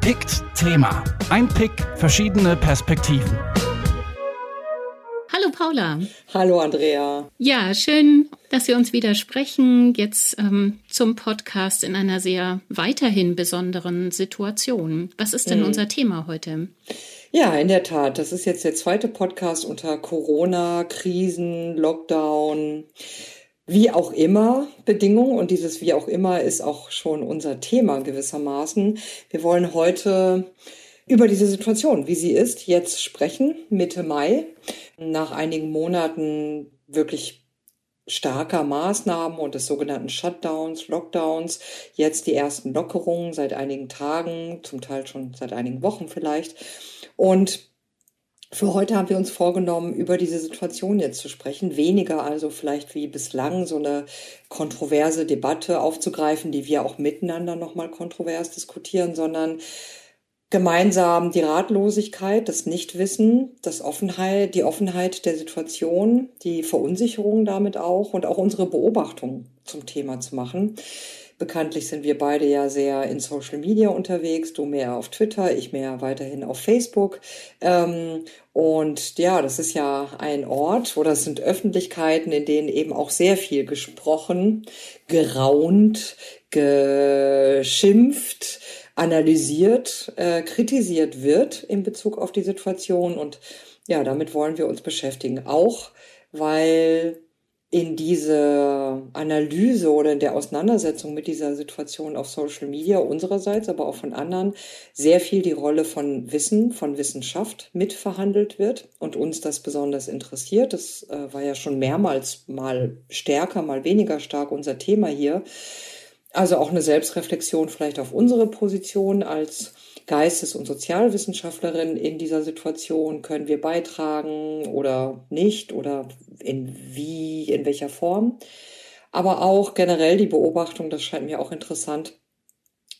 Pickt Thema. Ein Pick, verschiedene Perspektiven. Hallo Paula. Hallo Andrea. Ja, schön, dass wir uns wieder sprechen. Jetzt ähm, zum Podcast in einer sehr weiterhin besonderen Situation. Was ist denn mhm. unser Thema heute? Ja, in der Tat. Das ist jetzt der zweite Podcast unter Corona, Krisen, Lockdown wie auch immer Bedingungen und dieses wie auch immer ist auch schon unser Thema gewissermaßen. Wir wollen heute über diese Situation, wie sie ist, jetzt sprechen, Mitte Mai, nach einigen Monaten wirklich starker Maßnahmen und des sogenannten Shutdowns, Lockdowns, jetzt die ersten Lockerungen seit einigen Tagen, zum Teil schon seit einigen Wochen vielleicht. Und für heute haben wir uns vorgenommen, über diese Situation jetzt zu sprechen. Weniger also vielleicht wie bislang so eine kontroverse Debatte aufzugreifen, die wir auch miteinander nochmal kontrovers diskutieren, sondern gemeinsam die Ratlosigkeit, das Nichtwissen, das Offenheit, die Offenheit der Situation, die Verunsicherung damit auch und auch unsere Beobachtung zum Thema zu machen. Bekanntlich sind wir beide ja sehr in Social Media unterwegs, du mehr auf Twitter, ich mehr weiterhin auf Facebook. Ähm, und ja, das ist ja ein Ort oder es sind Öffentlichkeiten, in denen eben auch sehr viel gesprochen, geraunt, geschimpft, analysiert, äh, kritisiert wird in Bezug auf die Situation. Und ja, damit wollen wir uns beschäftigen. Auch weil in diese Analyse oder in der Auseinandersetzung mit dieser Situation auf Social Media unsererseits, aber auch von anderen, sehr viel die Rolle von Wissen, von Wissenschaft mitverhandelt wird und uns das besonders interessiert. Das äh, war ja schon mehrmals mal stärker, mal weniger stark unser Thema hier. Also auch eine Selbstreflexion vielleicht auf unsere Position als Geistes- und Sozialwissenschaftlerin in dieser Situation? Können wir beitragen oder nicht? Oder in wie, in welcher Form? Aber auch generell die Beobachtung, das scheint mir auch interessant,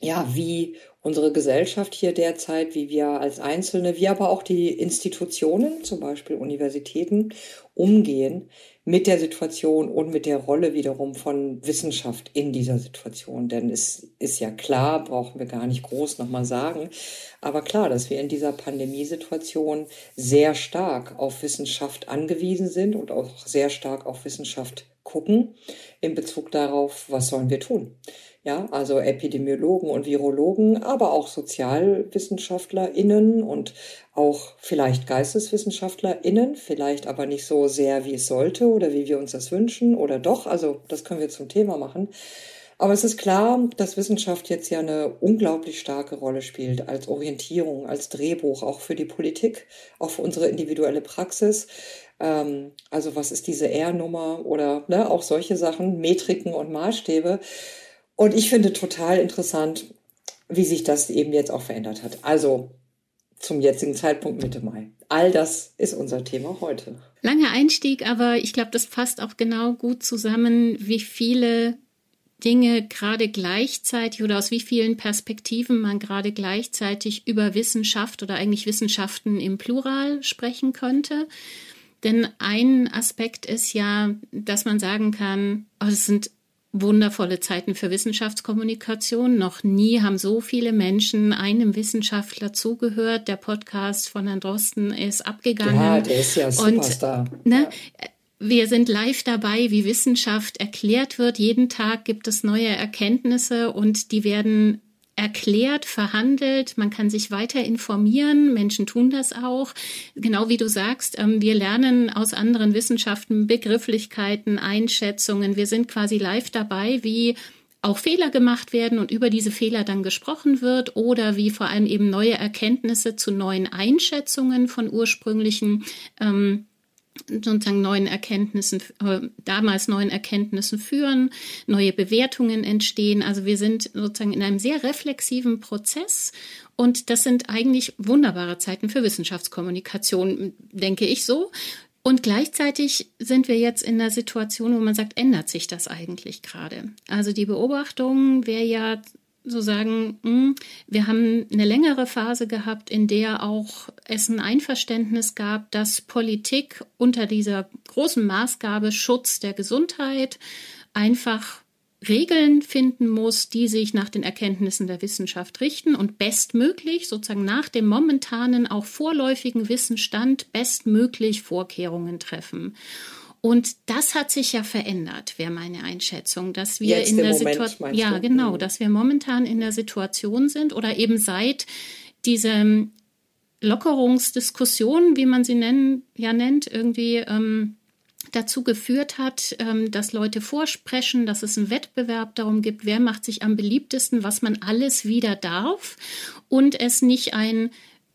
ja, wie unsere Gesellschaft hier derzeit, wie wir als Einzelne, wie aber auch die Institutionen, zum Beispiel Universitäten, umgehen mit der Situation und mit der Rolle wiederum von Wissenschaft in dieser Situation. Denn es ist ja klar, brauchen wir gar nicht groß nochmal sagen, aber klar, dass wir in dieser Pandemiesituation sehr stark auf Wissenschaft angewiesen sind und auch sehr stark auf Wissenschaft gucken in Bezug darauf, was sollen wir tun. Ja, also Epidemiologen und Virologen, aber auch SozialwissenschaftlerInnen und auch vielleicht GeisteswissenschaftlerInnen, vielleicht aber nicht so sehr, wie es sollte oder wie wir uns das wünschen oder doch. Also das können wir zum Thema machen. Aber es ist klar, dass Wissenschaft jetzt ja eine unglaublich starke Rolle spielt als Orientierung, als Drehbuch, auch für die Politik, auch für unsere individuelle Praxis. Ähm, also was ist diese R-Nummer oder ne, auch solche Sachen, Metriken und Maßstäbe. Und ich finde total interessant, wie sich das eben jetzt auch verändert hat. Also zum jetzigen Zeitpunkt Mitte Mai. All das ist unser Thema heute. Langer Einstieg, aber ich glaube, das fasst auch genau gut zusammen, wie viele Dinge gerade gleichzeitig oder aus wie vielen Perspektiven man gerade gleichzeitig über Wissenschaft oder eigentlich Wissenschaften im Plural sprechen könnte. Denn ein Aspekt ist ja, dass man sagen kann, oh, es sind wundervolle Zeiten für Wissenschaftskommunikation. Noch nie haben so viele Menschen einem Wissenschaftler zugehört. Der Podcast von Herrn Drosten ist abgegangen. Ja, der ist ja Superstar. Und, ne, ja. Wir sind live dabei, wie Wissenschaft erklärt wird. Jeden Tag gibt es neue Erkenntnisse und die werden erklärt, verhandelt, man kann sich weiter informieren, Menschen tun das auch. Genau wie du sagst, ähm, wir lernen aus anderen Wissenschaften Begrifflichkeiten, Einschätzungen. Wir sind quasi live dabei, wie auch Fehler gemacht werden und über diese Fehler dann gesprochen wird oder wie vor allem eben neue Erkenntnisse zu neuen Einschätzungen von ursprünglichen ähm, sozusagen neuen Erkenntnissen, äh, damals neuen Erkenntnissen führen, neue Bewertungen entstehen. Also wir sind sozusagen in einem sehr reflexiven Prozess und das sind eigentlich wunderbare Zeiten für Wissenschaftskommunikation, denke ich so. Und gleichzeitig sind wir jetzt in der Situation, wo man sagt, ändert sich das eigentlich gerade? Also die Beobachtung wäre ja so sagen, hm, wir haben eine längere Phase gehabt, in der auch es ein Einverständnis gab, dass Politik unter dieser großen Maßgabe Schutz der Gesundheit einfach Regeln finden muss, die sich nach den Erkenntnissen der Wissenschaft richten und bestmöglich, sozusagen nach dem momentanen, auch vorläufigen Wissensstand, bestmöglich Vorkehrungen treffen. Und das hat sich ja verändert, wäre meine Einschätzung, dass wir Jetzt in der Situation, ja genau, mhm. dass wir momentan in der Situation sind oder eben seit diesem Lockerungsdiskussion, wie man sie nennen, ja nennt, irgendwie ähm, dazu geführt hat, ähm, dass Leute vorsprechen, dass es einen Wettbewerb darum gibt, wer macht sich am beliebtesten, was man alles wieder darf und es nicht ein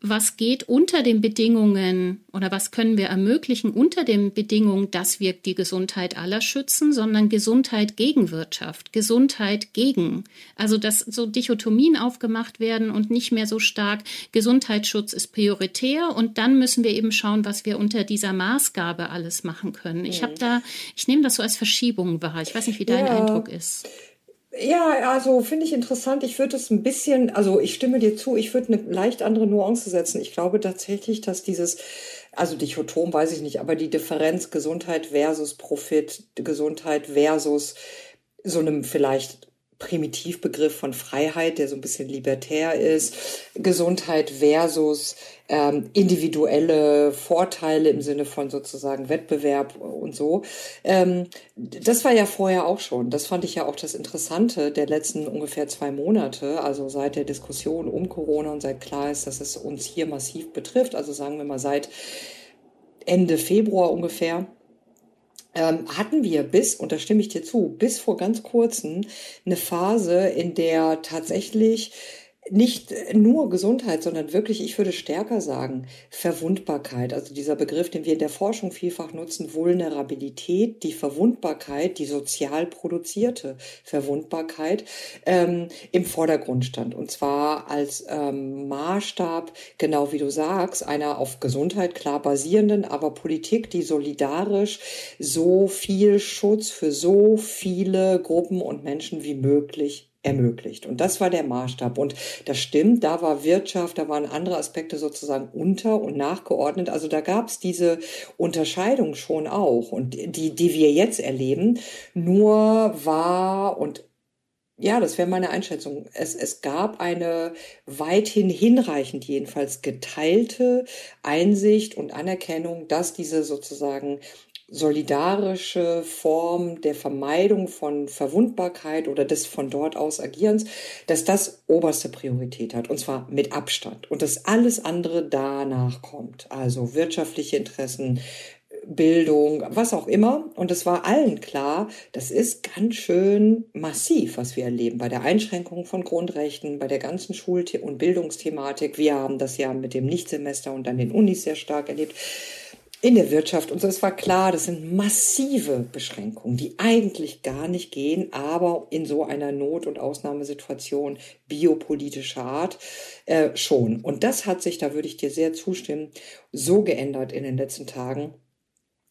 was geht unter den Bedingungen oder was können wir ermöglichen unter den Bedingungen, dass wir die Gesundheit aller schützen, sondern Gesundheit gegen Wirtschaft, Gesundheit gegen. Also dass so Dichotomien aufgemacht werden und nicht mehr so stark Gesundheitsschutz ist prioritär und dann müssen wir eben schauen, was wir unter dieser Maßgabe alles machen können. Ich habe da, ich nehme das so als Verschiebung wahr. Ich weiß nicht, wie dein ja. Eindruck ist. Ja, also finde ich interessant. Ich würde es ein bisschen, also ich stimme dir zu, ich würde eine leicht andere Nuance setzen. Ich glaube tatsächlich, dass dieses, also Dichotom weiß ich nicht, aber die Differenz Gesundheit versus Profit, Gesundheit versus so einem vielleicht Primitivbegriff von Freiheit, der so ein bisschen libertär ist, Gesundheit versus ähm, individuelle Vorteile im Sinne von sozusagen Wettbewerb und so. Ähm, das war ja vorher auch schon. Das fand ich ja auch das Interessante der letzten ungefähr zwei Monate, also seit der Diskussion um Corona und seit klar ist, dass es uns hier massiv betrifft. Also sagen wir mal seit Ende Februar ungefähr ähm, hatten wir bis, und da stimme ich dir zu, bis vor ganz kurzem eine Phase, in der tatsächlich nicht nur Gesundheit, sondern wirklich, ich würde stärker sagen, Verwundbarkeit. Also dieser Begriff, den wir in der Forschung vielfach nutzen, Vulnerabilität, die Verwundbarkeit, die sozial produzierte Verwundbarkeit ähm, im Vordergrund stand. Und zwar als ähm, Maßstab, genau wie du sagst, einer auf Gesundheit klar basierenden, aber Politik, die solidarisch so viel Schutz für so viele Gruppen und Menschen wie möglich ermöglicht. Und das war der Maßstab. Und das stimmt, da war Wirtschaft, da waren andere Aspekte sozusagen unter und nachgeordnet. Also da gab es diese Unterscheidung schon auch. Und die, die wir jetzt erleben, nur war und ja, das wäre meine Einschätzung. Es, es gab eine weithin hinreichend jedenfalls geteilte Einsicht und Anerkennung, dass diese sozusagen solidarische Form der Vermeidung von Verwundbarkeit oder des von dort aus Agierens, dass das oberste Priorität hat und zwar mit Abstand und dass alles andere danach kommt. Also wirtschaftliche Interessen, Bildung, was auch immer. Und es war allen klar, das ist ganz schön massiv, was wir erleben bei der Einschränkung von Grundrechten, bei der ganzen Schul- und Bildungsthematik. Wir haben das ja mit dem Nichtsemester und dann den Unis sehr stark erlebt in der Wirtschaft und so. Es war klar, das sind massive Beschränkungen, die eigentlich gar nicht gehen, aber in so einer Not- und Ausnahmesituation biopolitischer Art äh, schon. Und das hat sich, da würde ich dir sehr zustimmen, so geändert in den letzten Tagen.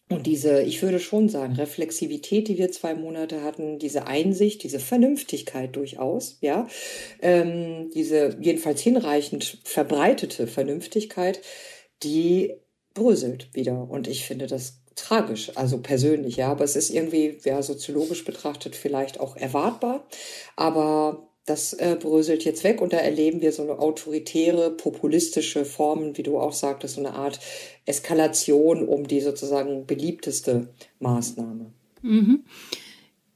Und diese, ich würde schon sagen, Reflexivität, die wir zwei Monate hatten, diese Einsicht, diese Vernünftigkeit durchaus, ja, ähm, diese jedenfalls hinreichend verbreitete Vernünftigkeit, die bröselt wieder. Und ich finde das tragisch, also persönlich, ja. Aber es ist irgendwie, ja, soziologisch betrachtet vielleicht auch erwartbar. Aber das äh, bröselt jetzt weg und da erleben wir so eine autoritäre, populistische Formen, wie du auch sagtest, so eine Art Eskalation um die sozusagen beliebteste Maßnahme. Mhm.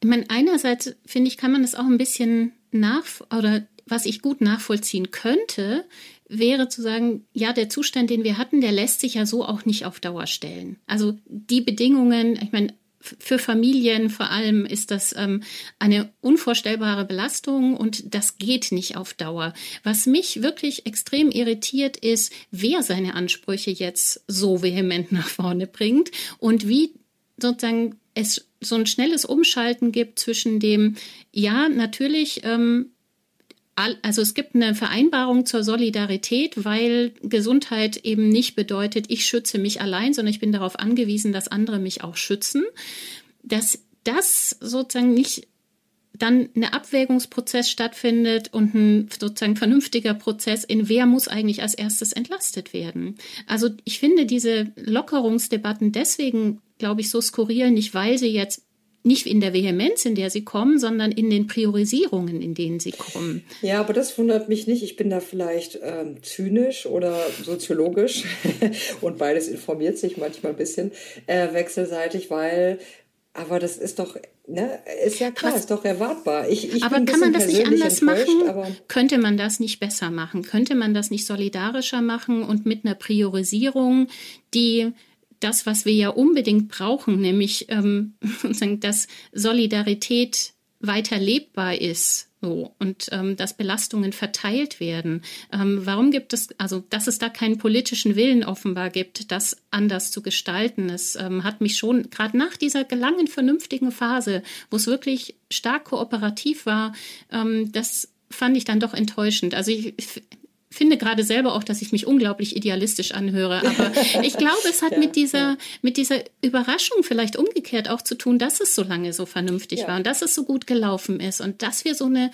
Ich meine, einerseits finde ich, kann man das auch ein bisschen nach oder was ich gut nachvollziehen könnte, wäre zu sagen, ja, der Zustand, den wir hatten, der lässt sich ja so auch nicht auf Dauer stellen. Also die Bedingungen, ich meine, für Familien vor allem ist das ähm, eine unvorstellbare Belastung und das geht nicht auf Dauer. Was mich wirklich extrem irritiert ist, wer seine Ansprüche jetzt so vehement nach vorne bringt und wie sozusagen es so ein schnelles Umschalten gibt zwischen dem, ja, natürlich ähm, also es gibt eine Vereinbarung zur Solidarität, weil Gesundheit eben nicht bedeutet, ich schütze mich allein, sondern ich bin darauf angewiesen, dass andere mich auch schützen. Dass das sozusagen nicht dann ein Abwägungsprozess stattfindet und ein sozusagen vernünftiger Prozess in wer muss eigentlich als erstes entlastet werden. Also ich finde diese Lockerungsdebatten deswegen, glaube ich, so skurril, nicht weil sie jetzt nicht in der Vehemenz, in der sie kommen, sondern in den Priorisierungen, in denen sie kommen. Ja, aber das wundert mich nicht. Ich bin da vielleicht ähm, zynisch oder soziologisch und beides informiert sich manchmal ein bisschen äh, wechselseitig, weil aber das ist doch, ne, ist ja klar, Was? ist doch erwartbar. Ich, ich aber kann man das nicht anders machen? Könnte man das nicht besser machen? Könnte man das nicht solidarischer machen und mit einer Priorisierung, die das, was wir ja unbedingt brauchen, nämlich ähm, dass Solidarität weiter lebbar ist, so und ähm, dass Belastungen verteilt werden. Ähm, warum gibt es, also dass es da keinen politischen Willen offenbar gibt, das anders zu gestalten? Es ähm, hat mich schon gerade nach dieser langen, vernünftigen Phase, wo es wirklich stark kooperativ war, ähm, das fand ich dann doch enttäuschend. Also ich, finde gerade selber auch, dass ich mich unglaublich idealistisch anhöre. Aber ich glaube, es hat ja, mit dieser, ja. mit dieser Überraschung vielleicht umgekehrt auch zu tun, dass es so lange so vernünftig ja. war und dass es so gut gelaufen ist und dass wir so eine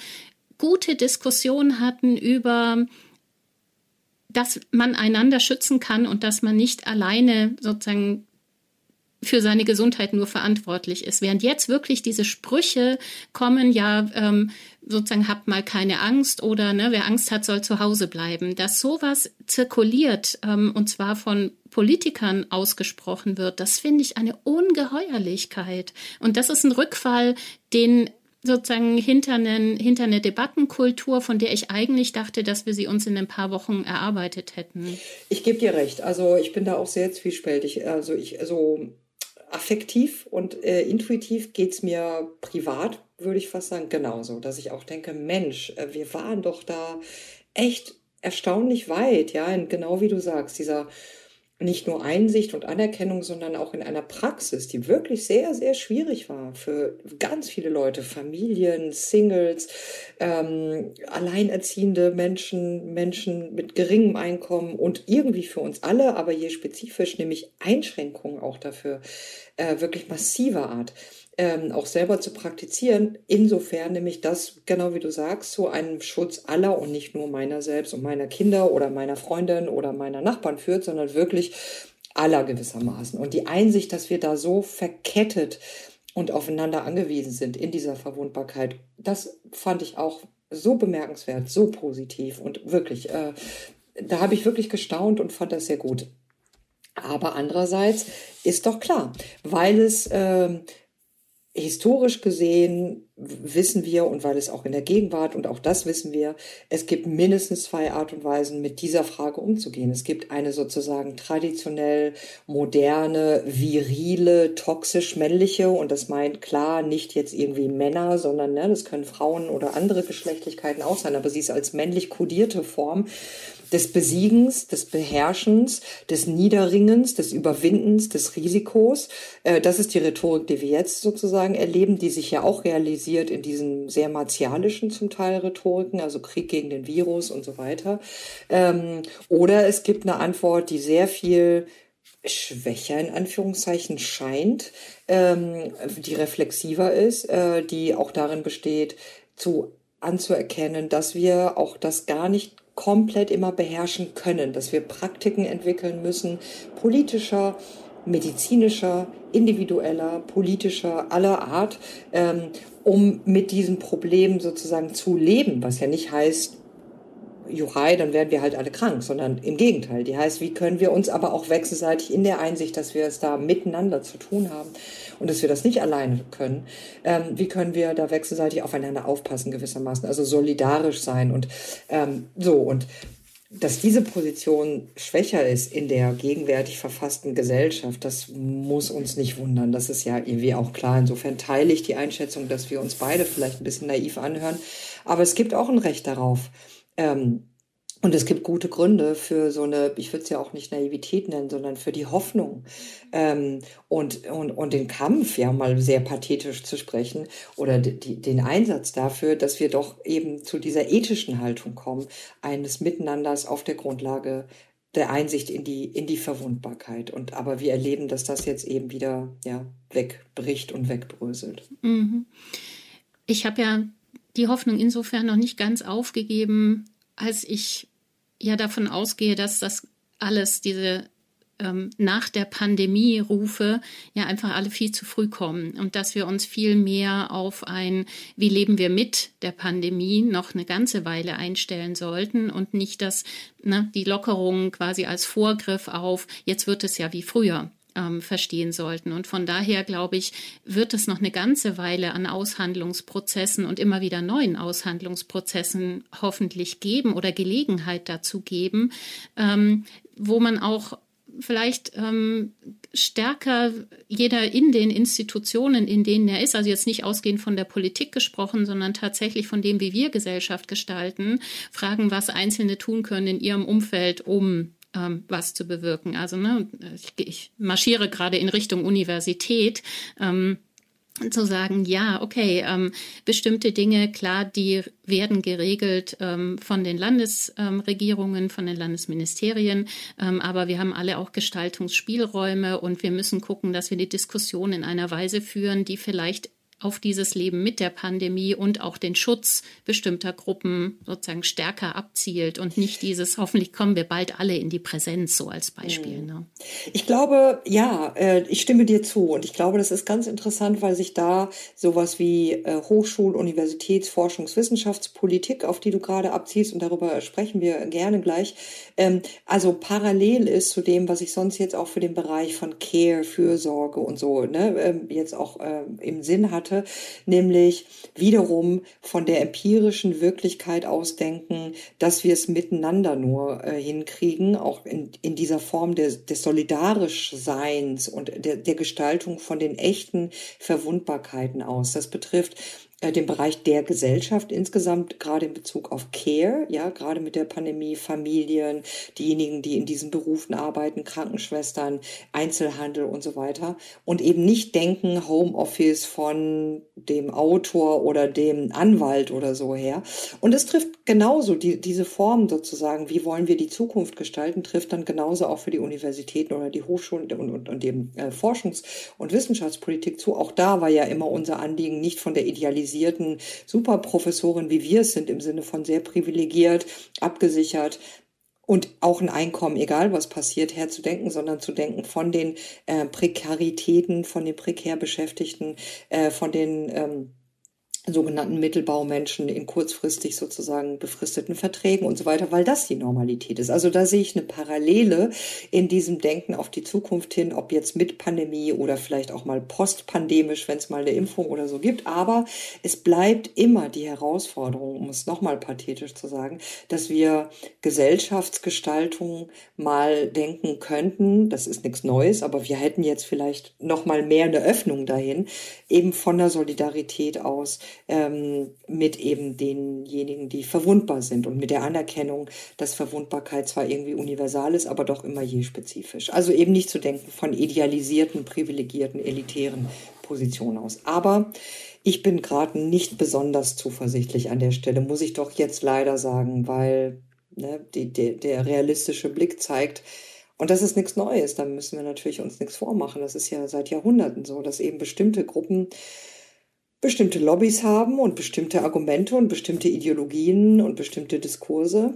gute Diskussion hatten über dass man einander schützen kann und dass man nicht alleine sozusagen für seine Gesundheit nur verantwortlich ist. Während jetzt wirklich diese Sprüche kommen, ja, ähm, sozusagen habt mal keine Angst oder ne, wer Angst hat, soll zu Hause bleiben. Dass sowas zirkuliert ähm, und zwar von Politikern ausgesprochen wird, das finde ich eine Ungeheuerlichkeit. Und das ist ein Rückfall, den sozusagen hinter, einen, hinter eine Debattenkultur, von der ich eigentlich dachte, dass wir sie uns in ein paar Wochen erarbeitet hätten. Ich gebe dir recht. Also ich bin da auch sehr zwiespältig. Also ich, also affektiv und äh, intuitiv geht es mir privat, würde ich fast sagen, genauso. Dass ich auch denke, Mensch, äh, wir waren doch da echt erstaunlich weit, ja, und genau wie du sagst, dieser nicht nur Einsicht und Anerkennung, sondern auch in einer Praxis, die wirklich sehr, sehr schwierig war für ganz viele Leute, Familien, Singles, ähm, alleinerziehende Menschen, Menschen mit geringem Einkommen und irgendwie für uns alle, aber je spezifisch, nämlich Einschränkungen auch dafür, äh, wirklich massiver Art ähm, auch selber zu praktizieren. Insofern nämlich das, genau wie du sagst, zu einem Schutz aller und nicht nur meiner selbst und meiner Kinder oder meiner Freundin oder meiner Nachbarn führt, sondern wirklich aller gewissermaßen. Und die Einsicht, dass wir da so verkettet und aufeinander angewiesen sind in dieser Verwundbarkeit, das fand ich auch so bemerkenswert, so positiv und wirklich, äh, da habe ich wirklich gestaunt und fand das sehr gut. Aber andererseits ist doch klar, weil es äh, historisch gesehen wissen wir und weil es auch in der Gegenwart und auch das wissen wir, es gibt mindestens zwei Art und Weisen, mit dieser Frage umzugehen. Es gibt eine sozusagen traditionell moderne, virile, toxisch männliche und das meint klar nicht jetzt irgendwie Männer, sondern ne, das können Frauen oder andere Geschlechtlichkeiten auch sein, aber sie ist als männlich kodierte Form des Besiegens, des Beherrschens, des Niederringens, des Überwindens, des Risikos. Äh, das ist die Rhetorik, die wir jetzt sozusagen erleben, die sich ja auch realisiert in diesen sehr martialischen zum Teil Rhetoriken, also Krieg gegen den Virus und so weiter. Ähm, oder es gibt eine Antwort, die sehr viel schwächer in Anführungszeichen scheint, ähm, die reflexiver ist, äh, die auch darin besteht, zu anzuerkennen, dass wir auch das gar nicht komplett immer beherrschen können, dass wir Praktiken entwickeln müssen, politischer, medizinischer, individueller, politischer, aller Art, ähm, um mit diesem Problem sozusagen zu leben, was ja nicht heißt, Juchai, dann werden wir halt alle krank, sondern im Gegenteil. Die heißt, wie können wir uns aber auch wechselseitig in der Einsicht, dass wir es da miteinander zu tun haben und dass wir das nicht alleine können, ähm, wie können wir da wechselseitig aufeinander aufpassen gewissermaßen, also solidarisch sein und ähm, so und dass diese Position schwächer ist in der gegenwärtig verfassten Gesellschaft, das muss uns nicht wundern. Das ist ja irgendwie auch klar. Insofern teile ich die Einschätzung, dass wir uns beide vielleicht ein bisschen naiv anhören. Aber es gibt auch ein Recht darauf, ähm, und es gibt gute Gründe für so eine, ich würde es ja auch nicht Naivität nennen, sondern für die Hoffnung ähm, und, und, und den Kampf, ja mal sehr pathetisch zu sprechen, oder die, den Einsatz dafür, dass wir doch eben zu dieser ethischen Haltung kommen, eines Miteinanders auf der Grundlage der Einsicht in die, in die Verwundbarkeit. Und aber wir erleben, dass das jetzt eben wieder ja, wegbricht und wegbröselt. Mhm. Ich habe ja die Hoffnung insofern noch nicht ganz aufgegeben, als ich ja davon ausgehe, dass das alles, diese ähm, nach der Pandemie Rufe ja einfach alle viel zu früh kommen und dass wir uns viel mehr auf ein, wie leben wir mit der Pandemie noch eine ganze Weile einstellen sollten und nicht das, ne, die Lockerungen quasi als Vorgriff auf, jetzt wird es ja wie früher ähm, verstehen sollten. Und von daher, glaube ich, wird es noch eine ganze Weile an Aushandlungsprozessen und immer wieder neuen Aushandlungsprozessen hoffentlich geben oder Gelegenheit dazu geben, ähm, wo man auch vielleicht ähm, stärker jeder in den Institutionen, in denen er ist, also jetzt nicht ausgehend von der Politik gesprochen, sondern tatsächlich von dem, wie wir Gesellschaft gestalten, fragen, was Einzelne tun können in ihrem Umfeld, um ähm, was zu bewirken. Also ne, ich, ich marschiere gerade in Richtung Universität. Ähm, zu sagen, ja, okay, ähm, bestimmte Dinge, klar, die werden geregelt ähm, von den Landesregierungen, ähm, von den Landesministerien, ähm, aber wir haben alle auch Gestaltungsspielräume und wir müssen gucken, dass wir die Diskussion in einer Weise führen, die vielleicht auf dieses Leben mit der Pandemie und auch den Schutz bestimmter Gruppen sozusagen stärker abzielt und nicht dieses, hoffentlich kommen wir bald alle in die Präsenz, so als Beispiel. Mhm. Ne? Ich glaube, ja, äh, ich stimme dir zu und ich glaube, das ist ganz interessant, weil sich da sowas wie äh, Hochschul-, Universitäts-, Forschungs-, Wissenschaftspolitik, auf die du gerade abziehst und darüber sprechen wir gerne gleich, ähm, also parallel ist zu dem, was ich sonst jetzt auch für den Bereich von Care, Fürsorge und so, ne, ähm, jetzt auch ähm, im Sinn hatte hatte, nämlich wiederum von der empirischen Wirklichkeit ausdenken, dass wir es miteinander nur äh, hinkriegen, auch in, in dieser Form des, des Solidarischseins und der, der Gestaltung von den echten Verwundbarkeiten aus. Das betrifft den Bereich der Gesellschaft insgesamt, gerade in Bezug auf Care, ja, gerade mit der Pandemie, Familien, diejenigen, die in diesen Berufen arbeiten, Krankenschwestern, Einzelhandel und so weiter. Und eben nicht denken, Homeoffice von dem Autor oder dem Anwalt oder so her. Und es trifft genauso die, diese Form sozusagen, wie wollen wir die Zukunft gestalten, trifft dann genauso auch für die Universitäten oder die Hochschulen und, und, und dem äh, Forschungs- und Wissenschaftspolitik zu. Auch da war ja immer unser Anliegen, nicht von der Idealisierung spezialisierten Superprofessoren, wie wir es sind, im Sinne von sehr privilegiert, abgesichert, und auch ein Einkommen, egal was passiert, herzudenken, sondern zu denken von den äh, Prekaritäten, von den prekär Beschäftigten, äh, von den ähm, sogenannten Mittelbaumenschen in kurzfristig sozusagen befristeten Verträgen und so weiter, weil das die Normalität ist. Also da sehe ich eine Parallele in diesem Denken auf die Zukunft hin, ob jetzt mit Pandemie oder vielleicht auch mal postpandemisch, wenn es mal eine Impfung oder so gibt. Aber es bleibt immer die Herausforderung, um es nochmal pathetisch zu sagen, dass wir Gesellschaftsgestaltung mal denken könnten. Das ist nichts Neues, aber wir hätten jetzt vielleicht nochmal mehr eine Öffnung dahin, eben von der Solidarität aus ähm, mit eben denjenigen, die verwundbar sind und mit der Anerkennung, dass Verwundbarkeit zwar irgendwie universal ist, aber doch immer je spezifisch. Also eben nicht zu denken von idealisierten, privilegierten, elitären Positionen aus. Aber ich bin gerade nicht besonders zuversichtlich an der Stelle, muss ich doch jetzt leider sagen, weil ne, die, die, der realistische Blick zeigt, und das ist nichts Neues, da müssen wir natürlich uns nichts vormachen. Das ist ja seit Jahrhunderten so, dass eben bestimmte Gruppen bestimmte Lobbys haben und bestimmte Argumente und bestimmte Ideologien und bestimmte Diskurse,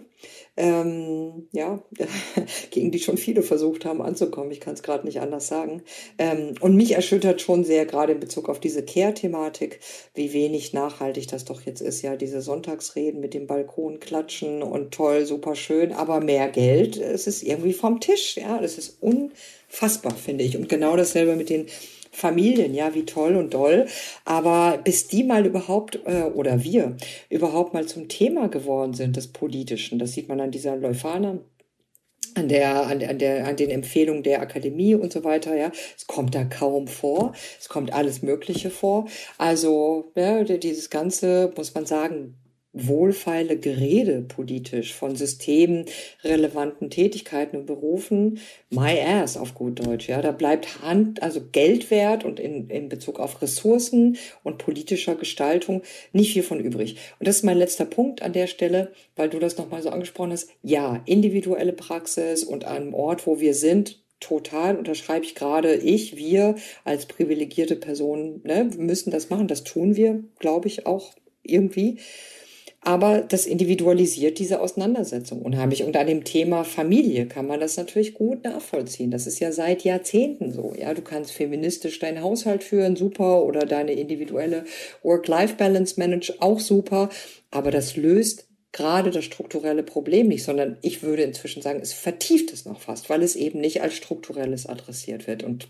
ähm, ja, gegen die schon viele versucht haben anzukommen. Ich kann es gerade nicht anders sagen. Ähm, und mich erschüttert schon sehr, gerade in Bezug auf diese Care-Thematik, wie wenig nachhaltig das doch jetzt ist. Ja, diese Sonntagsreden mit dem Balkon klatschen und toll, super schön, aber mehr Geld, es ist irgendwie vom Tisch. Ja, das ist unfassbar, finde ich. Und genau dasselbe mit den Familien, ja, wie toll und doll. Aber bis die mal überhaupt, äh, oder wir, überhaupt mal zum Thema geworden sind des Politischen, das sieht man an dieser Leuphana an der, an an der, an den Empfehlungen der Akademie und so weiter, ja. Es kommt da kaum vor. Es kommt alles Mögliche vor. Also, ja, dieses ganze, muss man sagen, wohlfeile Gerede politisch von systemrelevanten Tätigkeiten und Berufen, my ass auf gut Deutsch, ja, da bleibt Hand, also Geldwert und in, in Bezug auf Ressourcen und politischer Gestaltung nicht viel von übrig. Und das ist mein letzter Punkt an der Stelle, weil du das nochmal so angesprochen hast. Ja, individuelle Praxis und an einem Ort, wo wir sind, total unterschreibe ich gerade ich, wir als privilegierte Personen, ne, müssen das machen. Das tun wir, glaube ich, auch irgendwie. Aber das individualisiert diese Auseinandersetzung unheimlich. Und an dem Thema Familie kann man das natürlich gut nachvollziehen. Das ist ja seit Jahrzehnten so. Ja, du kannst feministisch deinen Haushalt führen, super, oder deine individuelle Work-Life-Balance manage, auch super. Aber das löst gerade das strukturelle Problem nicht, sondern ich würde inzwischen sagen, es vertieft es noch fast, weil es eben nicht als strukturelles adressiert wird. Und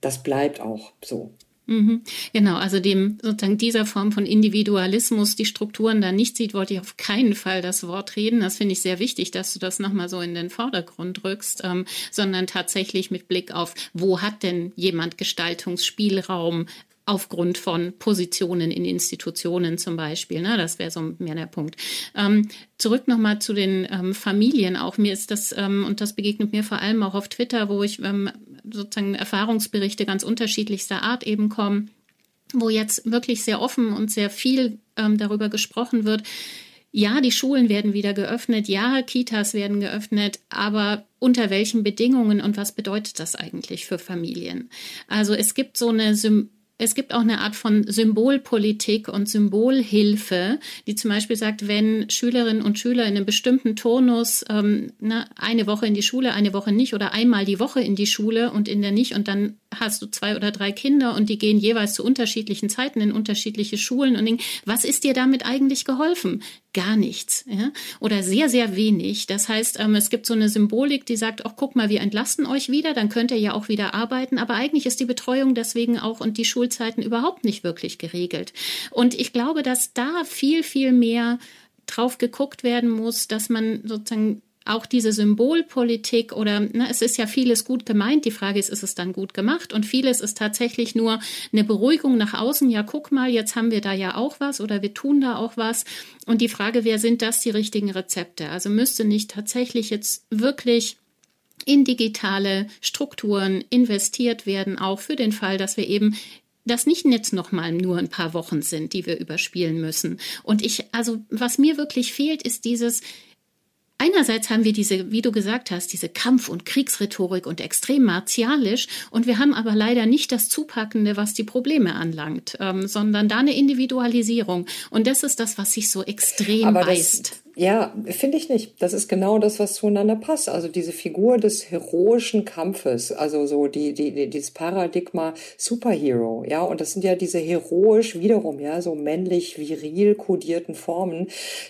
das bleibt auch so. Mhm. Genau, also dem sozusagen dieser Form von Individualismus die Strukturen da nicht sieht, wollte ich auf keinen Fall das Wort reden. Das finde ich sehr wichtig, dass du das nochmal so in den Vordergrund rückst, ähm, sondern tatsächlich mit Blick auf, wo hat denn jemand Gestaltungsspielraum, aufgrund von Positionen in Institutionen zum Beispiel. Ne? Das wäre so mehr der Punkt. Ähm, zurück nochmal zu den ähm, Familien. Auch mir ist das, ähm, und das begegnet mir vor allem auch auf Twitter, wo ich ähm, sozusagen Erfahrungsberichte ganz unterschiedlichster Art eben kommen, wo jetzt wirklich sehr offen und sehr viel ähm, darüber gesprochen wird. Ja, die Schulen werden wieder geöffnet, ja, Kitas werden geöffnet, aber unter welchen Bedingungen und was bedeutet das eigentlich für Familien? Also es gibt so eine Sym es gibt auch eine Art von Symbolpolitik und Symbolhilfe, die zum Beispiel sagt, wenn Schülerinnen und Schüler in einem bestimmten Turnus ähm, ne, eine Woche in die Schule, eine Woche nicht oder einmal die Woche in die Schule und in der nicht und dann hast du zwei oder drei Kinder und die gehen jeweils zu unterschiedlichen Zeiten in unterschiedliche Schulen und denken, was ist dir damit eigentlich geholfen? Gar nichts, ja? Oder sehr, sehr wenig. Das heißt, ähm, es gibt so eine Symbolik, die sagt, ach, guck mal, wir entlasten euch wieder, dann könnt ihr ja auch wieder arbeiten. Aber eigentlich ist die Betreuung deswegen auch und die Schulzeiten überhaupt nicht wirklich geregelt. Und ich glaube, dass da viel, viel mehr drauf geguckt werden muss, dass man sozusagen auch diese Symbolpolitik oder ne, es ist ja vieles gut gemeint. Die Frage ist, ist es dann gut gemacht? Und vieles ist tatsächlich nur eine Beruhigung nach außen. Ja, guck mal, jetzt haben wir da ja auch was oder wir tun da auch was. Und die Frage wäre, sind das die richtigen Rezepte? Also müsste nicht tatsächlich jetzt wirklich in digitale Strukturen investiert werden, auch für den Fall, dass wir eben das nicht jetzt noch mal nur ein paar Wochen sind, die wir überspielen müssen. Und ich, also was mir wirklich fehlt, ist dieses, Einerseits haben wir diese, wie du gesagt hast, diese Kampf- und Kriegsrhetorik und extrem martialisch und wir haben aber leider nicht das Zupackende, was die Probleme anlangt, ähm, sondern da eine Individualisierung. Und das ist das, was sich so extrem aber beißt. Das, ja, finde ich nicht. Das ist genau das, was zueinander passt. Also diese Figur des heroischen Kampfes, also so die, die, die dieses Paradigma Superhero, ja, und das sind ja diese heroisch wiederum, ja, so männlich viril kodierten Formen,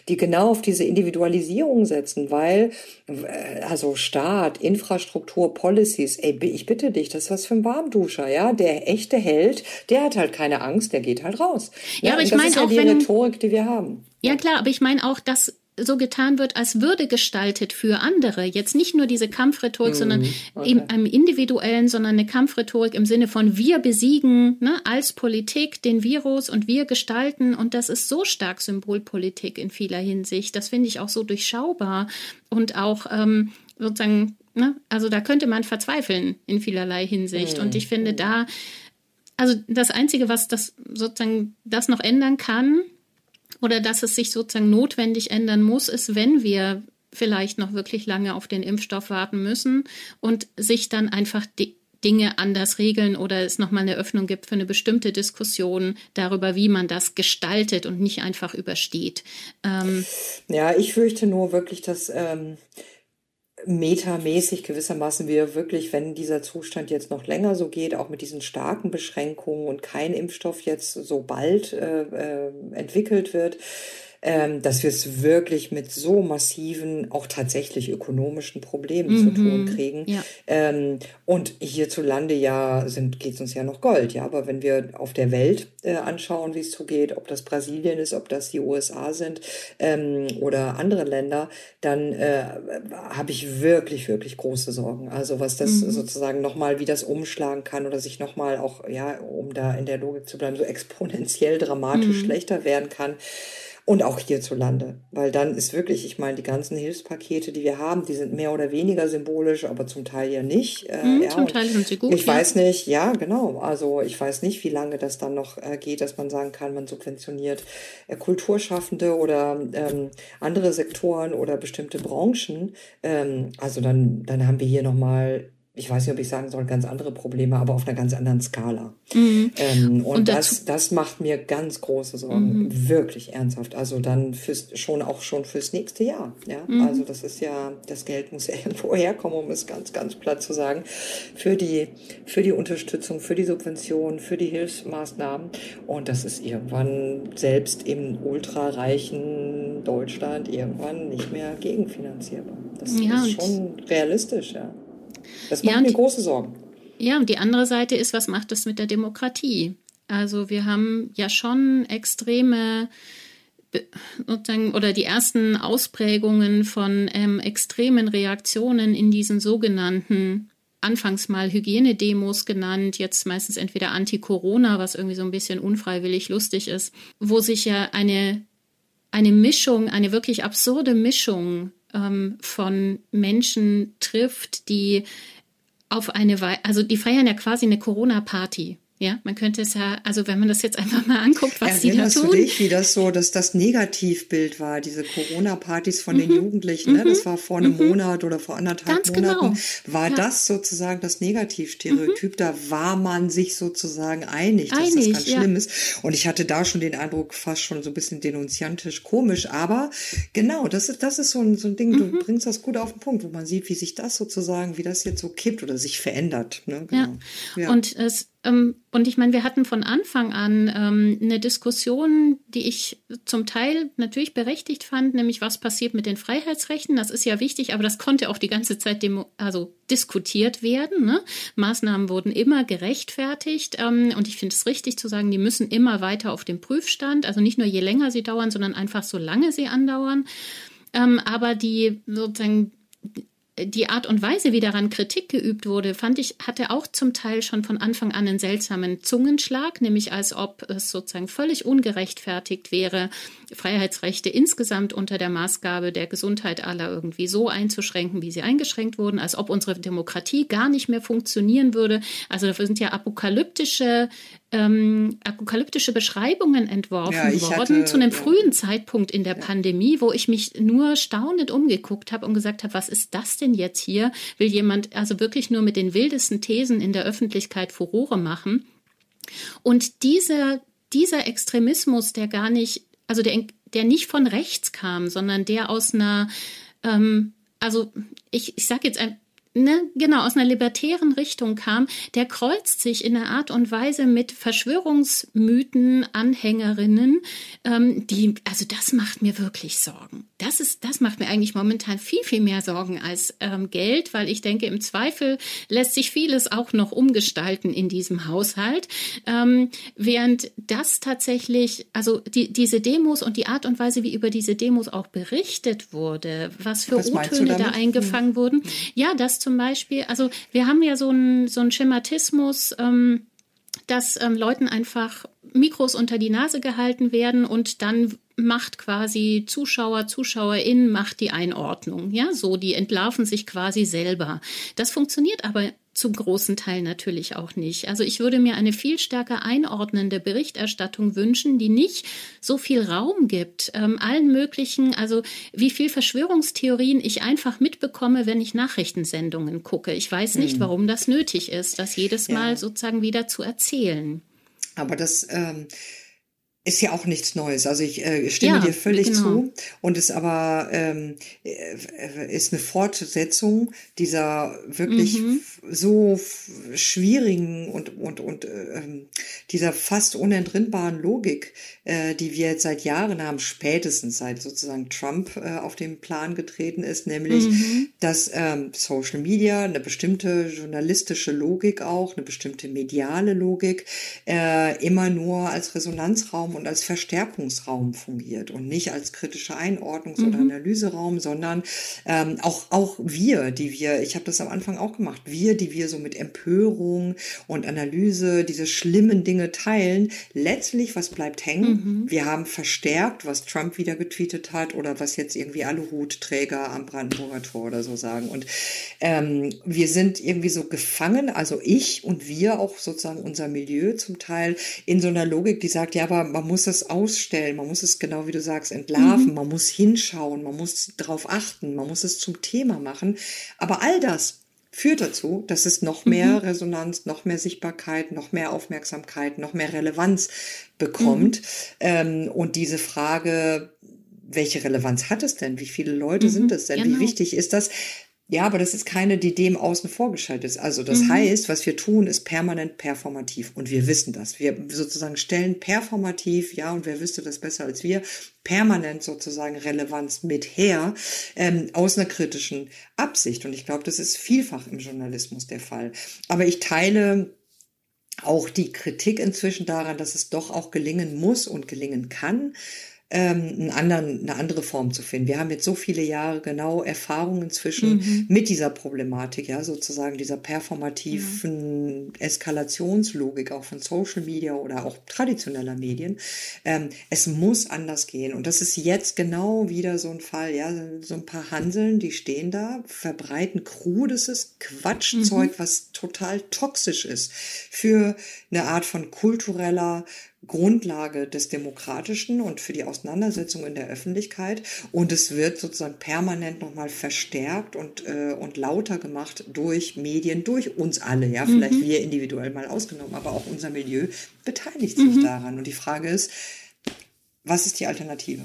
die genau auf diese Individualisierung setzen, weil äh, also Staat, Infrastruktur, Policies, ey, ich bitte dich, das ist was für ein Warmduscher, ja, der echte Held, der hat halt keine Angst, der geht halt raus. Ja, ja aber ich meine auch die wenn Rhetorik, die wir haben. Ja, klar, aber ich meine auch, dass so getan wird, als würde gestaltet für andere. Jetzt nicht nur diese Kampfrhetorik, mm, sondern okay. im, im individuellen, sondern eine Kampfrhetorik im Sinne von wir besiegen ne, als Politik den Virus und wir gestalten. Und das ist so stark Symbolpolitik in vieler Hinsicht. Das finde ich auch so durchschaubar und auch ähm, sozusagen, ne, also da könnte man verzweifeln in vielerlei Hinsicht. Mm, und ich finde mm. da, also das Einzige, was das sozusagen das noch ändern kann, oder dass es sich sozusagen notwendig ändern muss, ist, wenn wir vielleicht noch wirklich lange auf den Impfstoff warten müssen und sich dann einfach die Dinge anders regeln oder es nochmal eine Öffnung gibt für eine bestimmte Diskussion darüber, wie man das gestaltet und nicht einfach übersteht. Ähm ja, ich fürchte nur wirklich, dass ähm, metamäßig gewissermaßen wir wirklich, wenn dieser Zustand jetzt noch länger so geht, auch mit diesen starken Beschränkungen und kein Impfstoff jetzt so bald äh, äh, entwickelt wird, ähm, dass wir es wirklich mit so massiven, auch tatsächlich ökonomischen Problemen mhm. zu tun kriegen. Ja. Ähm, und hierzulande ja sind, geht es uns ja noch Gold, ja. Aber wenn wir auf der Welt äh, anschauen, wie es zugeht, ob das Brasilien ist, ob das die USA sind ähm, oder andere Länder, dann äh, habe ich wirklich, wirklich große Sorgen. Also was das mhm. sozusagen nochmal, wie das umschlagen kann oder sich nochmal auch, ja, um da in der Logik zu bleiben, so exponentiell dramatisch mhm. schlechter werden kann. Und auch hierzulande, weil dann ist wirklich, ich meine, die ganzen Hilfspakete, die wir haben, die sind mehr oder weniger symbolisch, aber zum Teil ja nicht. Äh, mm, ja, zum Teil sind sie gut. Ich ja. weiß nicht, ja, genau. Also ich weiß nicht, wie lange das dann noch äh, geht, dass man sagen kann, man subventioniert äh, Kulturschaffende oder ähm, andere Sektoren oder bestimmte Branchen. Ähm, also dann, dann haben wir hier nochmal ich weiß nicht, ob ich sagen soll, ganz andere Probleme, aber auf einer ganz anderen Skala. Mhm. Ähm, und, und das, das macht mir ganz große Sorgen, mhm. wirklich ernsthaft. Also dann fürs, schon auch schon fürs nächste Jahr. Ja, mhm. also das ist ja, das Geld muss ja irgendwo herkommen, um es ganz, ganz platt zu sagen, für die, für die Unterstützung, für die Subvention, für die Hilfsmaßnahmen. Und das ist irgendwann selbst im ultrareichen Deutschland irgendwann nicht mehr gegenfinanzierbar. Das ja, ist schon realistisch, ja. Das macht ja, mir große Sorgen. Ja, und die andere Seite ist, was macht das mit der Demokratie? Also wir haben ja schon extreme sozusagen oder die ersten Ausprägungen von ähm, extremen Reaktionen in diesen sogenannten anfangs mal Hygienedemos genannt, jetzt meistens entweder Anti-Corona, was irgendwie so ein bisschen unfreiwillig lustig ist, wo sich ja eine, eine Mischung, eine wirklich absurde Mischung ähm, von Menschen trifft, die auf eine Weise, also die feiern ja quasi eine Corona-Party. Ja, man könnte es ja, also wenn man das jetzt einfach mal anguckt, was Erinnerst die da tun. Du dich, wie das so, dass das Negativbild war, diese Corona-Partys von mhm. den Jugendlichen, ne? das mhm. war vor einem mhm. Monat oder vor anderthalb Ganz Monaten, genau. war ja. das sozusagen das Negativstereotyp. Mhm. Da war man sich sozusagen einig, dass einig, das ganz ja. schlimm ist. Und ich hatte da schon den Eindruck, fast schon so ein bisschen denunziantisch komisch, aber genau, das ist, das ist so ein, so ein Ding, du mhm. bringst das gut auf den Punkt, wo man sieht, wie sich das sozusagen, wie das jetzt so kippt oder sich verändert. Ne? Genau. Ja. ja. Und es und ich meine, wir hatten von Anfang an ähm, eine Diskussion, die ich zum Teil natürlich berechtigt fand, nämlich was passiert mit den Freiheitsrechten. Das ist ja wichtig, aber das konnte auch die ganze Zeit demo also diskutiert werden. Ne? Maßnahmen wurden immer gerechtfertigt. Ähm, und ich finde es richtig zu sagen, die müssen immer weiter auf dem Prüfstand. Also nicht nur je länger sie dauern, sondern einfach so lange sie andauern. Ähm, aber die sozusagen die Art und Weise, wie daran Kritik geübt wurde, fand ich, hatte auch zum Teil schon von Anfang an einen seltsamen Zungenschlag, nämlich als ob es sozusagen völlig ungerechtfertigt wäre, Freiheitsrechte insgesamt unter der Maßgabe der Gesundheit aller irgendwie so einzuschränken, wie sie eingeschränkt wurden, als ob unsere Demokratie gar nicht mehr funktionieren würde. Also dafür sind ja apokalyptische ähm, apokalyptische Beschreibungen entworfen ja, worden hatte, zu einem frühen Zeitpunkt in der ja. Pandemie, wo ich mich nur staunend umgeguckt habe und gesagt habe, was ist das denn jetzt hier? Will jemand also wirklich nur mit den wildesten Thesen in der Öffentlichkeit Furore machen? Und dieser, dieser Extremismus, der gar nicht, also der, der nicht von rechts kam, sondern der aus einer, ähm, also ich, ich sage jetzt ein, ne, genau, aus einer libertären Richtung kam, der kreuzt sich in einer Art und Weise mit Verschwörungsmythen, Anhängerinnen, ähm, die, also das macht mir wirklich Sorgen. Das ist, das macht mir eigentlich momentan viel, viel mehr Sorgen als ähm, Geld, weil ich denke, im Zweifel lässt sich vieles auch noch umgestalten in diesem Haushalt, ähm, während das tatsächlich, also die, diese Demos und die Art und Weise, wie über diese Demos auch berichtet wurde, was für O-Töne da eingefangen hm. wurden, ja, das zum Beispiel, also wir haben ja so einen so Schematismus, ähm, dass ähm, Leuten einfach Mikros unter die Nase gehalten werden und dann macht quasi Zuschauer, Zuschauerin macht die Einordnung. Ja, so, die entlarven sich quasi selber. Das funktioniert aber zum großen Teil natürlich auch nicht. Also ich würde mir eine viel stärker einordnende Berichterstattung wünschen, die nicht so viel Raum gibt, ähm, allen möglichen, also wie viel Verschwörungstheorien ich einfach mitbekomme, wenn ich Nachrichtensendungen gucke. Ich weiß nicht, hm. warum das nötig ist, das jedes Mal ja. sozusagen wieder zu erzählen. Aber das ähm ist ja auch nichts Neues. Also ich äh, stimme ja, dir völlig genau. zu und ist aber ähm, äh, ist eine Fortsetzung dieser wirklich mhm. so schwierigen und und und äh, dieser fast unentrinnbaren Logik, äh, die wir jetzt seit Jahren haben, spätestens seit sozusagen Trump äh, auf den Plan getreten ist, nämlich mhm. dass ähm, Social Media eine bestimmte journalistische Logik auch, eine bestimmte mediale Logik äh, immer nur als Resonanzraum und als Verstärkungsraum fungiert und nicht als kritischer Einordnungs- mhm. oder Analyseraum, sondern ähm, auch, auch wir, die wir, ich habe das am Anfang auch gemacht, wir, die wir so mit Empörung und Analyse diese schlimmen Dinge teilen, letztlich, was bleibt hängen? Mhm. Wir haben verstärkt, was Trump wieder getweetet hat oder was jetzt irgendwie alle Hutträger am Brandenburger Tor oder so sagen. Und ähm, wir sind irgendwie so gefangen, also ich und wir auch sozusagen unser Milieu zum Teil in so einer Logik, die sagt, ja, aber man man muss es ausstellen, man muss es genau wie du sagst entlarven, mhm. man muss hinschauen, man muss darauf achten, man muss es zum Thema machen. Aber all das führt dazu, dass es noch mehr mhm. Resonanz, noch mehr Sichtbarkeit, noch mehr Aufmerksamkeit, noch mehr Relevanz bekommt. Mhm. Ähm, und diese Frage, welche Relevanz hat es denn? Wie viele Leute mhm. sind es denn? Genau. Wie wichtig ist das? Ja, aber das ist keine, die dem außen vorgeschaltet ist. Also das mhm. heißt, was wir tun, ist permanent performativ. Und wir wissen das. Wir sozusagen stellen performativ, ja, und wer wüsste das besser als wir, permanent sozusagen Relevanz mit her, ähm, aus einer kritischen Absicht. Und ich glaube, das ist vielfach im Journalismus der Fall. Aber ich teile auch die Kritik inzwischen daran, dass es doch auch gelingen muss und gelingen kann, ähm, einen anderen, eine andere Form zu finden. Wir haben jetzt so viele Jahre genau Erfahrungen inzwischen mhm. mit dieser Problematik, ja, sozusagen dieser performativen ja. Eskalationslogik auch von Social Media oder auch traditioneller Medien. Ähm, es muss anders gehen. Und das ist jetzt genau wieder so ein Fall, ja, so ein paar Hanseln, die stehen da, verbreiten krudes Quatschzeug, mhm. was total toxisch ist für eine Art von kultureller Grundlage des Demokratischen und für die Auseinandersetzung in der Öffentlichkeit. Und es wird sozusagen permanent nochmal verstärkt und, äh, und lauter gemacht durch Medien, durch uns alle. Ja, vielleicht mhm. wir individuell mal ausgenommen, aber auch unser Milieu beteiligt sich mhm. daran. Und die Frage ist, was ist die Alternative?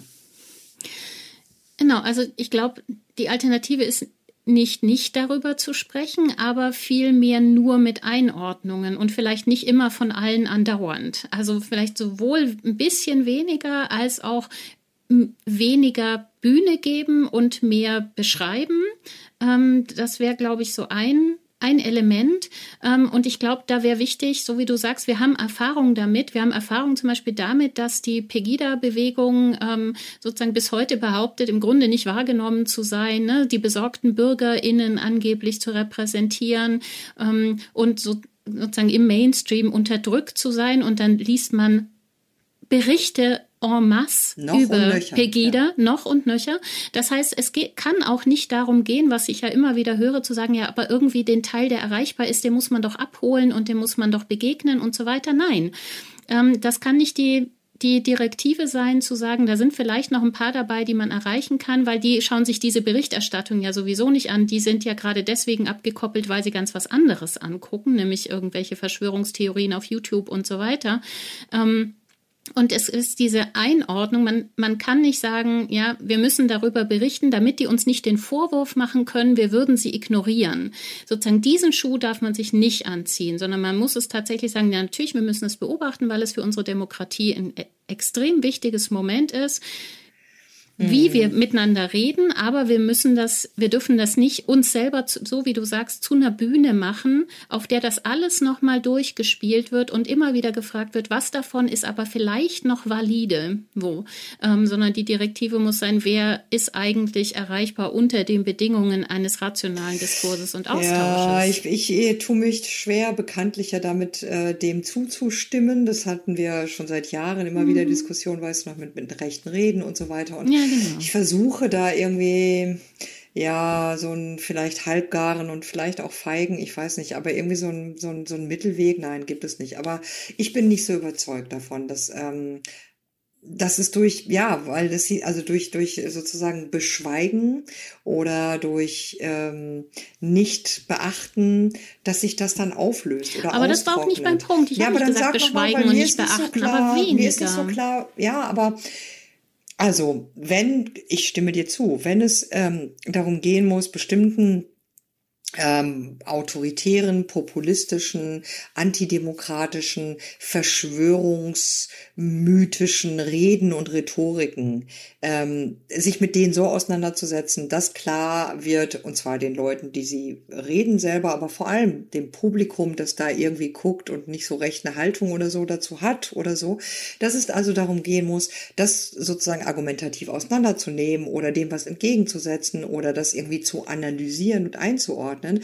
Genau, also ich glaube, die Alternative ist nicht nicht darüber zu sprechen, aber vielmehr nur mit Einordnungen und vielleicht nicht immer von allen andauernd. Also vielleicht sowohl ein bisschen weniger als auch weniger Bühne geben und mehr beschreiben. Ähm, das wäre, glaube ich, so ein ein Element. Ähm, und ich glaube, da wäre wichtig, so wie du sagst, wir haben Erfahrung damit. Wir haben Erfahrung zum Beispiel damit, dass die Pegida-Bewegung ähm, sozusagen bis heute behauptet, im Grunde nicht wahrgenommen zu sein, ne? die besorgten BürgerInnen angeblich zu repräsentieren ähm, und so, sozusagen im Mainstream unterdrückt zu sein. Und dann liest man Berichte en masse noch über nöcher, Pegida, ja. noch und nöcher. Das heißt, es kann auch nicht darum gehen, was ich ja immer wieder höre, zu sagen, ja, aber irgendwie den Teil, der erreichbar ist, den muss man doch abholen und dem muss man doch begegnen und so weiter. Nein, ähm, das kann nicht die die Direktive sein, zu sagen, da sind vielleicht noch ein paar dabei, die man erreichen kann, weil die schauen sich diese Berichterstattung ja sowieso nicht an. Die sind ja gerade deswegen abgekoppelt, weil sie ganz was anderes angucken, nämlich irgendwelche Verschwörungstheorien auf YouTube und so weiter. Ähm, und es ist diese Einordnung, man, man kann nicht sagen, ja, wir müssen darüber berichten, damit die uns nicht den Vorwurf machen können, wir würden sie ignorieren. Sozusagen diesen Schuh darf man sich nicht anziehen, sondern man muss es tatsächlich sagen, ja, natürlich, wir müssen es beobachten, weil es für unsere Demokratie ein e-, extrem wichtiges Moment ist wie wir mhm. miteinander reden, aber wir müssen das, wir dürfen das nicht uns selber, so wie du sagst, zu einer Bühne machen, auf der das alles nochmal durchgespielt wird und immer wieder gefragt wird, was davon ist aber vielleicht noch valide, wo, ähm, sondern die Direktive muss sein, wer ist eigentlich erreichbar unter den Bedingungen eines rationalen Diskurses und Austausches. Ja, ich, ich, ich tue mich schwer, bekanntlicher damit, äh, dem zuzustimmen. Das hatten wir schon seit Jahren immer mhm. wieder Diskussionen, weißt du noch, mit, mit rechten Reden und so weiter. Und ja genau. Ich versuche da irgendwie, ja, so ein vielleicht halbgaren und vielleicht auch feigen, ich weiß nicht, aber irgendwie so ein, so ein, so ein Mittelweg, nein, gibt es nicht. Aber ich bin nicht so überzeugt davon, dass ähm, das ist durch, ja, weil das also durch, durch sozusagen Beschweigen oder durch ähm, nicht beachten, dass sich das dann auflöst oder Aber das war auch nicht mein Punkt. Ich ja, habe nicht gesagt, beschweigen mal, und nicht beachten, so klar, aber weniger. Mir ist es so klar, ja, aber also, wenn, ich stimme dir zu, wenn es ähm, darum gehen muss, bestimmten ähm, autoritären, populistischen, antidemokratischen, verschwörungsmythischen Reden und Rhetoriken, ähm, sich mit denen so auseinanderzusetzen, dass klar wird, und zwar den Leuten, die sie reden selber, aber vor allem dem Publikum, das da irgendwie guckt und nicht so recht eine Haltung oder so dazu hat oder so, dass es also darum gehen muss, das sozusagen argumentativ auseinanderzunehmen oder dem was entgegenzusetzen oder das irgendwie zu analysieren und einzuordnen einzuordnen,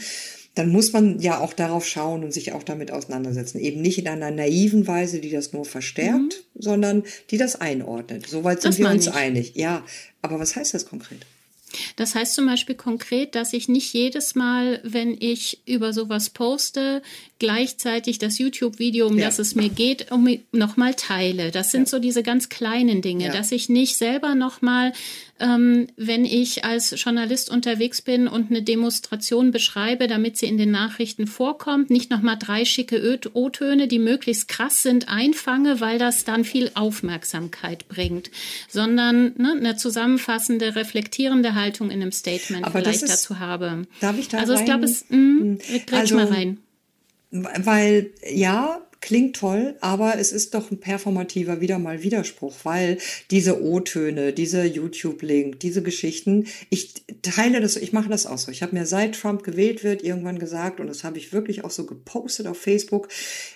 dann muss man ja auch darauf schauen und sich auch damit auseinandersetzen. Eben nicht in einer naiven Weise, die das nur verstärkt, mhm. sondern die das einordnet. Soweit sind das wir uns ich. einig. Ja, aber was heißt das konkret? Das heißt zum Beispiel konkret, dass ich nicht jedes Mal, wenn ich über sowas poste, gleichzeitig das YouTube-Video, um ja. das es mir geht, um nochmal teile. Das sind ja. so diese ganz kleinen Dinge, ja. dass ich nicht selber nochmal ähm, wenn ich als Journalist unterwegs bin und eine Demonstration beschreibe, damit sie in den Nachrichten vorkommt, nicht nochmal drei schicke O-Töne, die möglichst krass sind, einfange, weil das dann viel Aufmerksamkeit bringt, sondern ne, eine zusammenfassende, reflektierende Haltung in einem Statement Aber vielleicht ist, dazu habe. Darf ich da Also rein? ich glaube, es, mh, also, mal rein. Weil ja, klingt toll, aber es ist doch ein performativer wieder mal Widerspruch, weil diese O-Töne, diese YouTube-Link, diese Geschichten, ich teile das, ich mache das auch so. Ich habe mir seit Trump gewählt wird irgendwann gesagt und das habe ich wirklich auch so gepostet auf Facebook.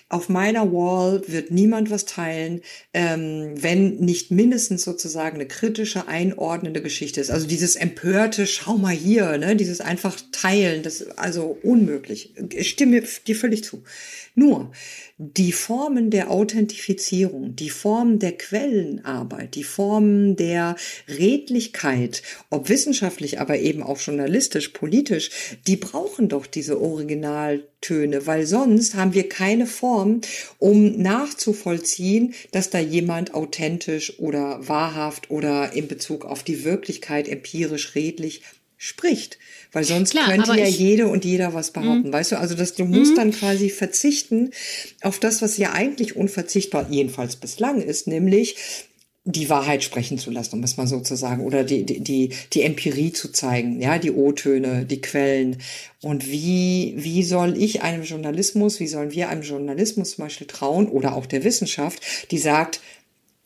Auf meiner Wall wird niemand was teilen, ähm, wenn nicht mindestens sozusagen eine kritische, einordnende Geschichte ist. Also dieses empörte, schau mal hier, ne, dieses einfach teilen, das also unmöglich. Ich stimme dir völlig zu. Nur, die Formen der Authentifizierung, die Formen der Quellenarbeit, die Formen der Redlichkeit, ob wissenschaftlich, aber eben auch journalistisch, politisch, die brauchen doch diese Originaltöne, weil sonst haben wir keine Form, um nachzuvollziehen, dass da jemand authentisch oder wahrhaft oder in Bezug auf die Wirklichkeit empirisch redlich spricht. Weil sonst Klar, könnte ja jede und jeder was behaupten. Mh. Weißt du, also dass du musst dann quasi verzichten auf das, was ja eigentlich unverzichtbar, jedenfalls bislang ist, nämlich die Wahrheit sprechen zu lassen, um es mal so zu sagen, oder die, die, die, die Empirie zu zeigen, ja, die O-Töne, die Quellen. Und wie, wie soll ich einem Journalismus, wie sollen wir einem Journalismus zum Beispiel trauen oder auch der Wissenschaft, die sagt,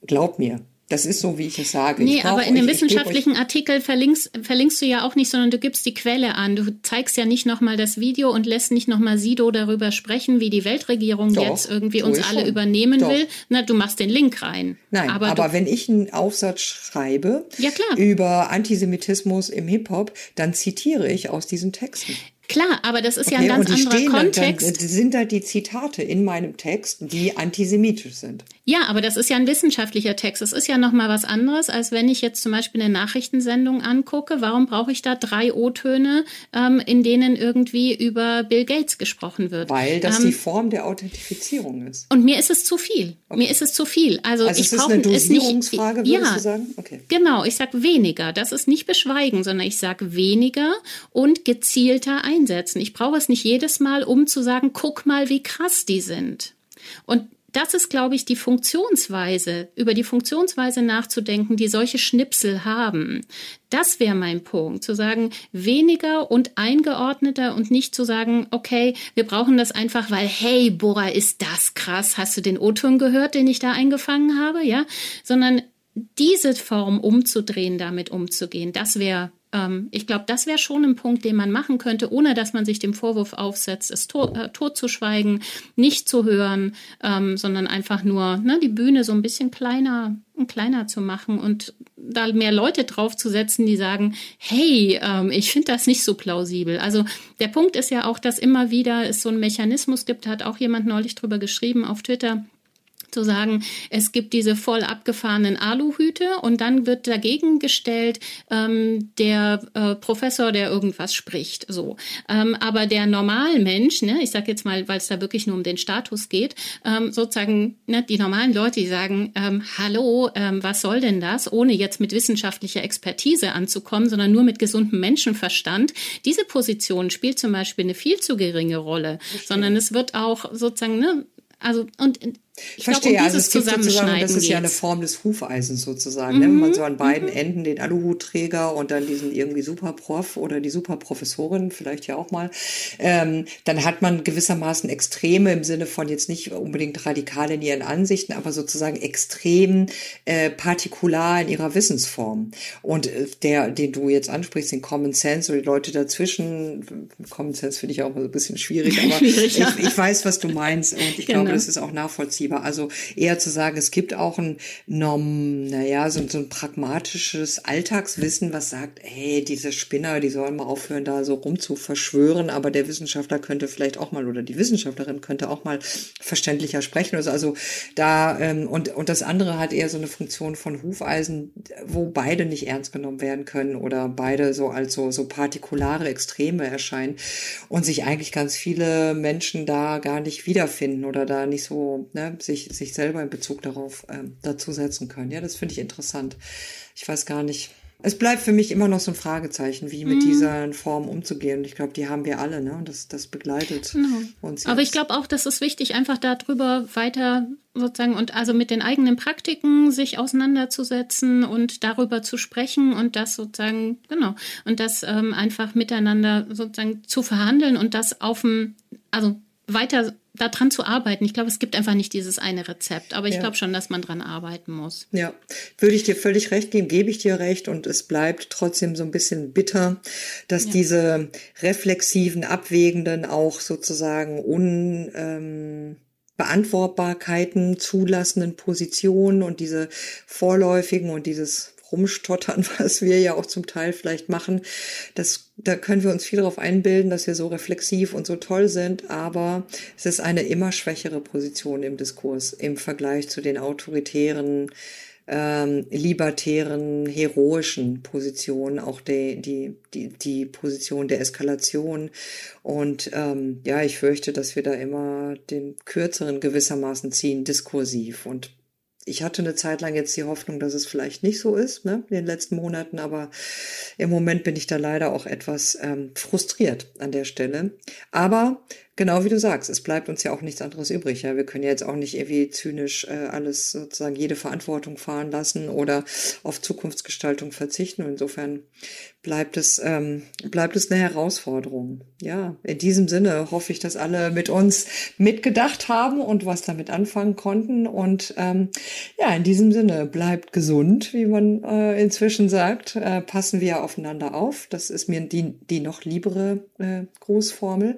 glaub mir, das ist so, wie ich es sage. Nee, aber in dem wissenschaftlichen Artikel verlinkst, verlinkst du ja auch nicht, sondern du gibst die Quelle an. Du zeigst ja nicht nochmal das Video und lässt nicht nochmal Sido darüber sprechen, wie die Weltregierung Doch, jetzt irgendwie uns alle schon. übernehmen Doch. will. Na, du machst den Link rein. Nein, aber, aber wenn ich einen Aufsatz schreibe ja, über Antisemitismus im Hip-Hop, dann zitiere ich aus diesen Texten. Klar, aber das ist okay, ja ein ganz anderer Kontext. Dann, dann sind da die Zitate in meinem Text, die antisemitisch sind. Ja, aber das ist ja ein wissenschaftlicher Text. Das ist ja noch mal was anderes, als wenn ich jetzt zum Beispiel eine Nachrichtensendung angucke. Warum brauche ich da drei O-Töne, ähm, in denen irgendwie über Bill Gates gesprochen wird? Weil das ähm, die Form der Authentifizierung ist. Und mir ist es zu viel. Okay. Mir ist es zu viel. Also, also ich brauche es nicht. würdest ja, du sagen? Okay. Genau, ich sage weniger. Das ist nicht beschweigen, sondern ich sage weniger und gezielter einsetzen. Ich brauche es nicht jedes Mal, um zu sagen, guck mal, wie krass die sind. Und das ist, glaube ich, die Funktionsweise, über die Funktionsweise nachzudenken, die solche Schnipsel haben. Das wäre mein Punkt, zu sagen, weniger und eingeordneter und nicht zu sagen, okay, wir brauchen das einfach, weil, hey, Bora, ist das krass. Hast du den O-Ton gehört, den ich da eingefangen habe? Ja, sondern diese Form umzudrehen, damit umzugehen, das wäre ähm, ich glaube, das wäre schon ein Punkt, den man machen könnte, ohne dass man sich dem Vorwurf aufsetzt, es to äh, totzuschweigen, nicht zu hören, ähm, sondern einfach nur ne, die Bühne so ein bisschen kleiner und kleiner zu machen und da mehr Leute draufzusetzen, die sagen, hey, ähm, ich finde das nicht so plausibel. Also der Punkt ist ja auch, dass immer wieder es so einen Mechanismus gibt, da hat auch jemand neulich drüber geschrieben auf Twitter, zu sagen, es gibt diese voll abgefahrenen Aluhüte und dann wird dagegen gestellt ähm, der äh, Professor, der irgendwas spricht. So, ähm, aber der Normalmensch, ne, ich sage jetzt mal, weil es da wirklich nur um den Status geht, ähm, sozusagen ne, die normalen Leute, die sagen, ähm, hallo, ähm, was soll denn das, ohne jetzt mit wissenschaftlicher Expertise anzukommen, sondern nur mit gesundem Menschenverstand. Diese Position spielt zum Beispiel eine viel zu geringe Rolle, sondern es wird auch sozusagen ne, also und ich verstehe, glaub, um also es gibt sozusagen, das ist geht's. ja eine Form des Hufeisens sozusagen, mhm. ne? wenn man so an beiden mhm. Enden den Aluhutträger und dann diesen irgendwie Superprof oder die Superprofessorin vielleicht ja auch mal, ähm, dann hat man gewissermaßen Extreme im Sinne von jetzt nicht unbedingt radikal in ihren Ansichten, aber sozusagen extrem äh, partikular in ihrer Wissensform. Und äh, der, den du jetzt ansprichst, den Common Sense oder die Leute dazwischen, Common Sense finde ich auch ein bisschen schwierig, aber schwierig, ja. ich, ich, weiß, was du meinst und ich genau. glaube, das ist auch nachvollziehbar nachvollziehbar. Also eher zu sagen, es gibt auch ein Norm, naja, so, so ein pragmatisches Alltagswissen, was sagt, hey, diese Spinner, die sollen mal aufhören, da so rum zu verschwören, aber der Wissenschaftler könnte vielleicht auch mal oder die Wissenschaftlerin könnte auch mal verständlicher sprechen. Also, also da, ähm, und, und das andere hat eher so eine Funktion von Hufeisen, wo beide nicht ernst genommen werden können oder beide so als so, so partikulare Extreme erscheinen und sich eigentlich ganz viele Menschen da gar nicht wiederfinden oder da nicht so, ne, sich, sich selber in Bezug darauf ähm, dazu setzen können. Ja, das finde ich interessant. Ich weiß gar nicht, es bleibt für mich immer noch so ein Fragezeichen, wie mit mhm. dieser Form umzugehen. Und ich glaube, die haben wir alle, ne? Und das, das begleitet genau. uns. Jetzt. Aber ich glaube auch, das ist wichtig, einfach darüber weiter sozusagen und also mit den eigenen Praktiken sich auseinanderzusetzen und darüber zu sprechen und das sozusagen, genau, und das ähm, einfach miteinander sozusagen zu verhandeln und das auf dem, also weiter daran zu arbeiten. Ich glaube, es gibt einfach nicht dieses eine Rezept, aber ich ja. glaube schon, dass man dran arbeiten muss. Ja, würde ich dir völlig recht geben, gebe ich dir recht und es bleibt trotzdem so ein bisschen bitter, dass ja. diese reflexiven, abwägenden, auch sozusagen un ähm, Beantwortbarkeiten zulassenden Positionen und diese vorläufigen und dieses rumstottern, was wir ja auch zum Teil vielleicht machen. Das, da können wir uns viel darauf einbilden, dass wir so reflexiv und so toll sind, aber es ist eine immer schwächere Position im Diskurs im Vergleich zu den autoritären, ähm, libertären, heroischen Positionen, auch die, die, die, die Position der Eskalation. Und ähm, ja, ich fürchte, dass wir da immer den kürzeren gewissermaßen ziehen, diskursiv. Und ich hatte eine Zeit lang jetzt die Hoffnung, dass es vielleicht nicht so ist, ne, in den letzten Monaten, aber im Moment bin ich da leider auch etwas ähm, frustriert an der Stelle. Aber genau wie du sagst, es bleibt uns ja auch nichts anderes übrig. Ja, wir können ja jetzt auch nicht irgendwie zynisch äh, alles sozusagen jede Verantwortung fahren lassen oder auf Zukunftsgestaltung verzichten. Insofern bleibt es ähm, bleibt es eine Herausforderung. Ja, in diesem Sinne hoffe ich, dass alle mit uns mitgedacht haben und was damit anfangen konnten. Und ähm, ja, in diesem Sinne bleibt gesund, wie man äh, inzwischen sagt. Äh, passen wir aufeinander auf. Das ist mir die die noch liebere äh, Grußformel.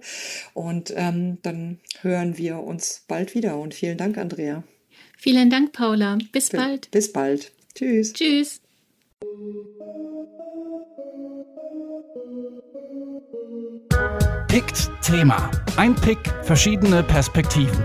Und ähm, dann hören wir uns bald wieder. Und vielen Dank, Andrea. Vielen Dank, Paula. Bis bald. Bis bald. Tschüss. Tschüss. Pickt Thema. Ein Pick, verschiedene Perspektiven.